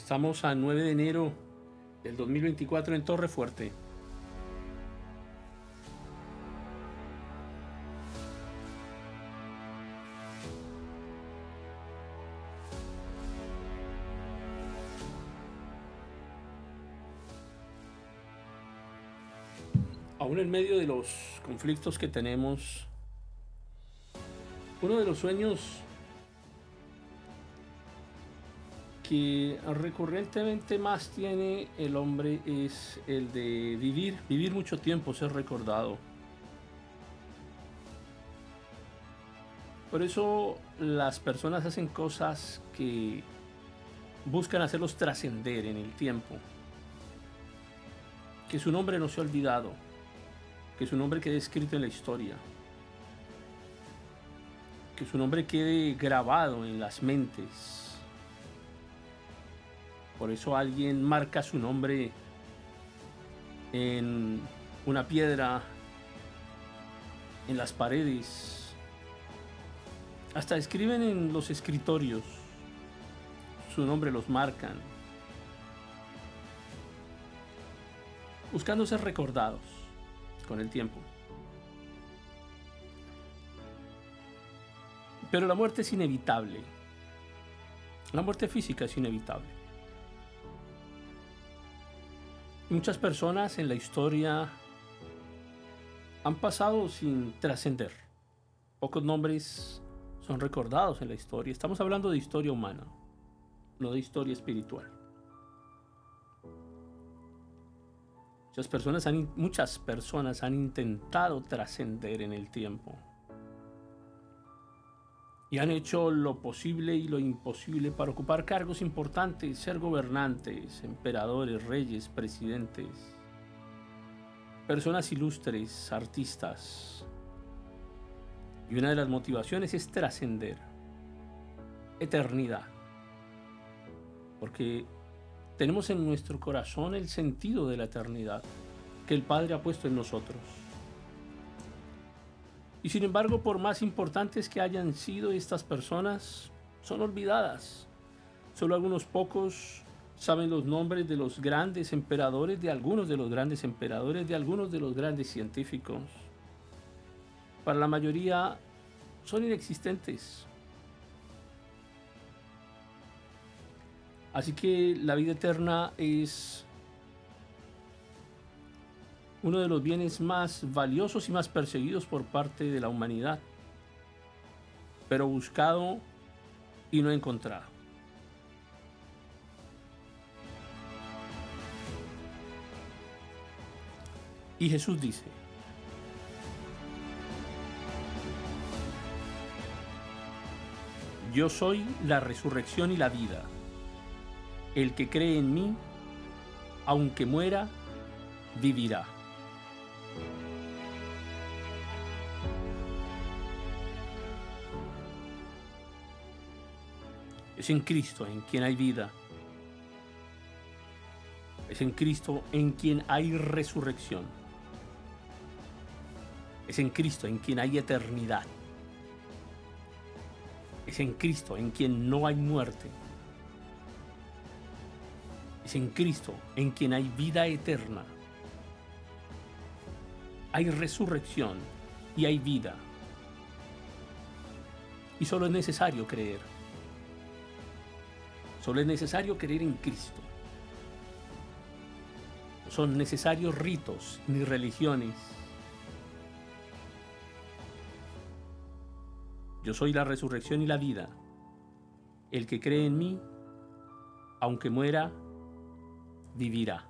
Estamos a 9 de enero del 2024 en Torre Fuerte. Aún en medio de los conflictos que tenemos, uno de los sueños que recurrentemente más tiene el hombre es el de vivir, vivir mucho tiempo, ser recordado. Por eso las personas hacen cosas que buscan hacerlos trascender en el tiempo. Que su nombre no sea olvidado, que su nombre quede escrito en la historia, que su nombre quede grabado en las mentes por eso alguien marca su nombre en una piedra, en las paredes. Hasta escriben en los escritorios. Su nombre los marcan. Buscando ser recordados con el tiempo. Pero la muerte es inevitable. La muerte física es inevitable. Muchas personas en la historia han pasado sin trascender. Pocos nombres son recordados en la historia. Estamos hablando de historia humana, no de historia espiritual. Muchas personas han, muchas personas han intentado trascender en el tiempo y han hecho lo posible y lo imposible para ocupar cargos importantes, ser gobernantes, emperadores, reyes, presidentes, personas ilustres, artistas. Y una de las motivaciones es trascender, eternidad, porque tenemos en nuestro corazón el sentido de la eternidad que el Padre ha puesto en nosotros. Y sin embargo, por más importantes que hayan sido estas personas, son olvidadas. Solo algunos pocos saben los nombres de los grandes emperadores, de algunos de los grandes emperadores, de algunos de los grandes científicos. Para la mayoría son inexistentes. Así que la vida eterna es uno de los bienes más valiosos y más perseguidos por parte de la humanidad, pero buscado y no encontrado. Y Jesús dice, Yo soy la resurrección y la vida. El que cree en mí, aunque muera, vivirá. Es en Cristo en quien hay vida. Es en Cristo en quien hay resurrección. Es en Cristo en quien hay eternidad. Es en Cristo en quien no hay muerte. Es en Cristo en quien hay vida eterna. Hay resurrección y hay vida. Y solo es necesario creer. Solo es necesario creer en Cristo. Son necesarios ritos ni religiones. Yo soy la resurrección y la vida. El que cree en mí, aunque muera, vivirá.